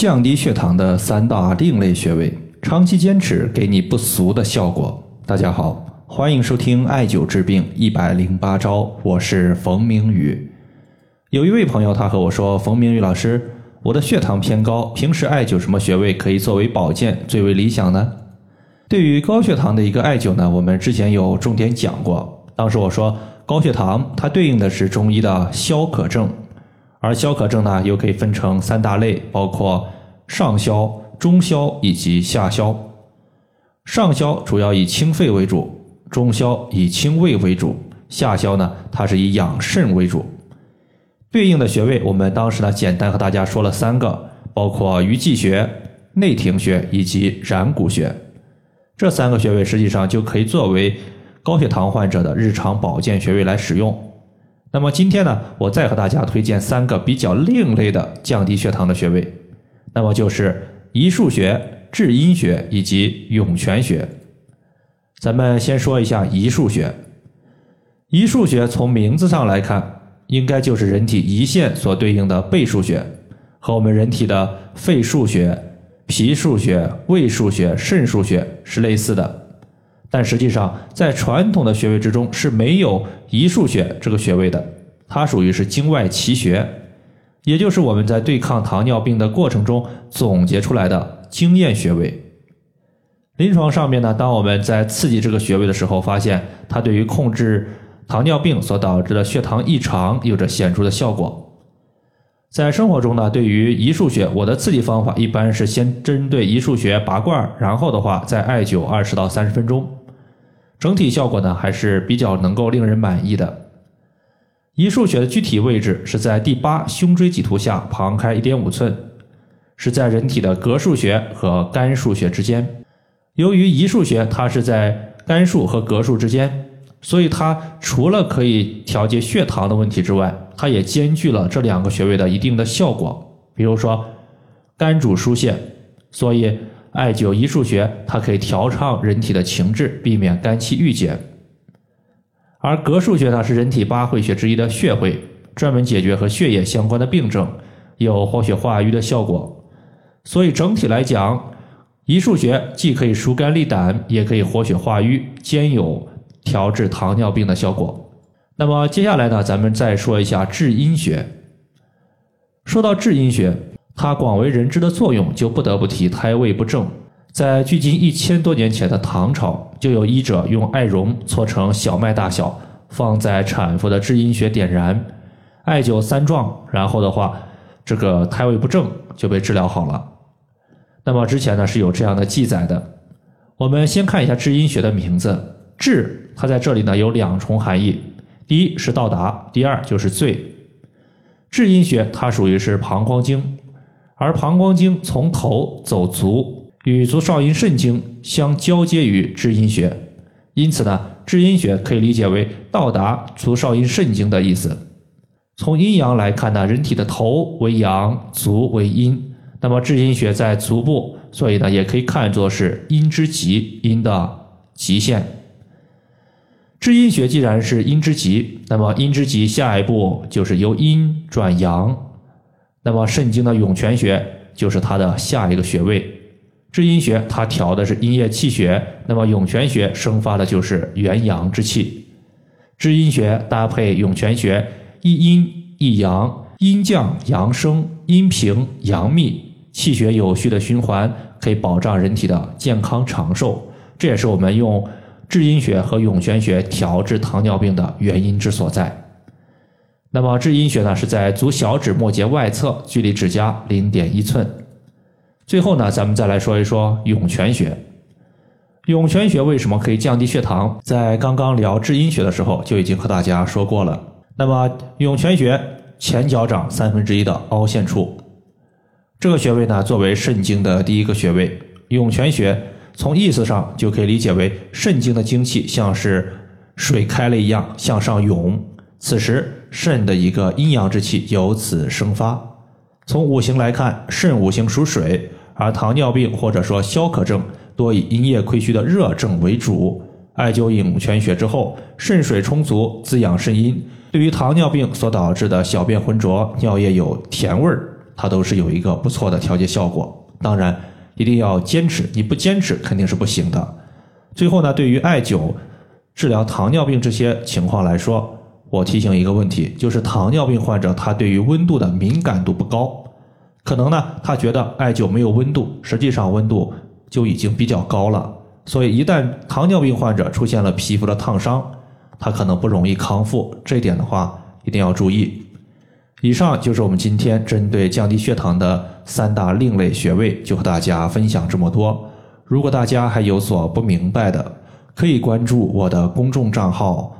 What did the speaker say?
降低血糖的三大另类穴位，长期坚持给你不俗的效果。大家好，欢迎收听艾灸治病一百零八招，我是冯明宇。有一位朋友他和我说：“冯明宇老师，我的血糖偏高，平时艾灸什么穴位可以作为保健最为理想呢？”对于高血糖的一个艾灸呢，我们之前有重点讲过。当时我说，高血糖它对应的是中医的消渴症。而消渴症呢，又可以分成三大类，包括上消、中消以及下消。上消主要以清肺为主，中消以清胃为主，下消呢，它是以养肾为主。对应的穴位，我们当时呢，简单和大家说了三个，包括鱼际穴、内庭穴以及然谷穴。这三个穴位实际上就可以作为高血糖患者的日常保健穴位来使用。那么今天呢，我再和大家推荐三个比较另类的降低血糖的穴位，那么就是一腧穴、至阴穴以及涌泉穴。咱们先说一下一腧穴。一腧穴从名字上来看，应该就是人体胰腺所对应的背腧穴，和我们人体的肺腧穴、脾腧穴、胃腧穴、肾腧穴是类似的。但实际上，在传统的穴位之中是没有胰腧穴这个穴位的，它属于是经外奇穴，也就是我们在对抗糖尿病的过程中总结出来的经验穴位。临床上面呢，当我们在刺激这个穴位的时候，发现它对于控制糖尿病所导致的血糖异常有着显著的效果。在生活中呢，对于胰腧穴，我的刺激方法一般是先针对胰腧穴拔罐，然后的话再艾灸二十到三十分钟。整体效果呢还是比较能够令人满意的。一腧穴的具体位置是在第八胸椎棘突下旁开一点五寸，是在人体的膈腧穴和肝腧穴之间。由于一腧穴它是在肝腧和膈腧之间，所以它除了可以调节血糖的问题之外，它也兼具了这两个穴位的一定的效果。比如说肝主疏泄，所以。艾灸一腧穴，它可以调畅人体的情志，避免肝气郁结。而膈腧穴呢，是人体八会穴之一的穴会，专门解决和血液相关的病症，有活血化瘀的效果。所以整体来讲，一腧穴既可以疏肝利胆，也可以活血化瘀，兼有调治糖尿病的效果。那么接下来呢，咱们再说一下至阴穴。说到至阴穴。它广为人知的作用，就不得不提胎位不正。在距今一千多年前的唐朝，就有医者用艾绒搓成小麦大小，放在产妇的至阴穴点燃，艾灸三壮，然后的话，这个胎位不正就被治疗好了。那么之前呢是有这样的记载的。我们先看一下至阴穴的名字，至，它在这里呢有两重含义，第一是到达，第二就是最。至阴穴它属于是膀胱经。而膀胱经从头走足，与足少阴肾经相交接于至阴穴，因此呢，至阴穴可以理解为到达足少阴肾经的意思。从阴阳来看呢，人体的头为阳，足为阴，那么至阴穴在足部，所以呢，也可以看作是阴之极，阴的极限。至阴穴既然是阴之极，那么阴之极下一步就是由阴转阳。那么肾经的涌泉穴就是它的下一个穴位，至阴穴它调的是阴液气血，那么涌泉穴生发的就是元阳之气。至阴穴搭配涌泉穴，一阴一阳，阴降阳升，阴平阳密，气血有序的循环，可以保障人体的健康长寿。这也是我们用至阴穴和涌泉穴调治糖尿病的原因之所在。那么至阴穴呢，是在足小指末节外侧，距离指甲零点一寸。最后呢，咱们再来说一说涌泉穴。涌泉穴为什么可以降低血糖？在刚刚聊至阴穴的时候就已经和大家说过了。那么涌泉穴前脚掌三分之一的凹陷处，这个穴位呢，作为肾经的第一个穴位，涌泉穴从意思上就可以理解为肾经的精气像是水开了一样向上涌。此时肾的一个阴阳之气由此生发。从五行来看，肾五行属水，而糖尿病或者说消渴症多以阴液亏虚的热症为主。艾灸涌泉穴之后，肾水充足，滋养肾阴，对于糖尿病所导致的小便浑浊、尿液有甜味儿，它都是有一个不错的调节效果。当然，一定要坚持，你不坚持肯定是不行的。最后呢，对于艾灸治疗糖尿病这些情况来说，我提醒一个问题，就是糖尿病患者他对于温度的敏感度不高，可能呢他觉得艾灸没有温度，实际上温度就已经比较高了。所以一旦糖尿病患者出现了皮肤的烫伤，他可能不容易康复。这一点的话一定要注意。以上就是我们今天针对降低血糖的三大另类穴位，就和大家分享这么多。如果大家还有所不明白的，可以关注我的公众账号“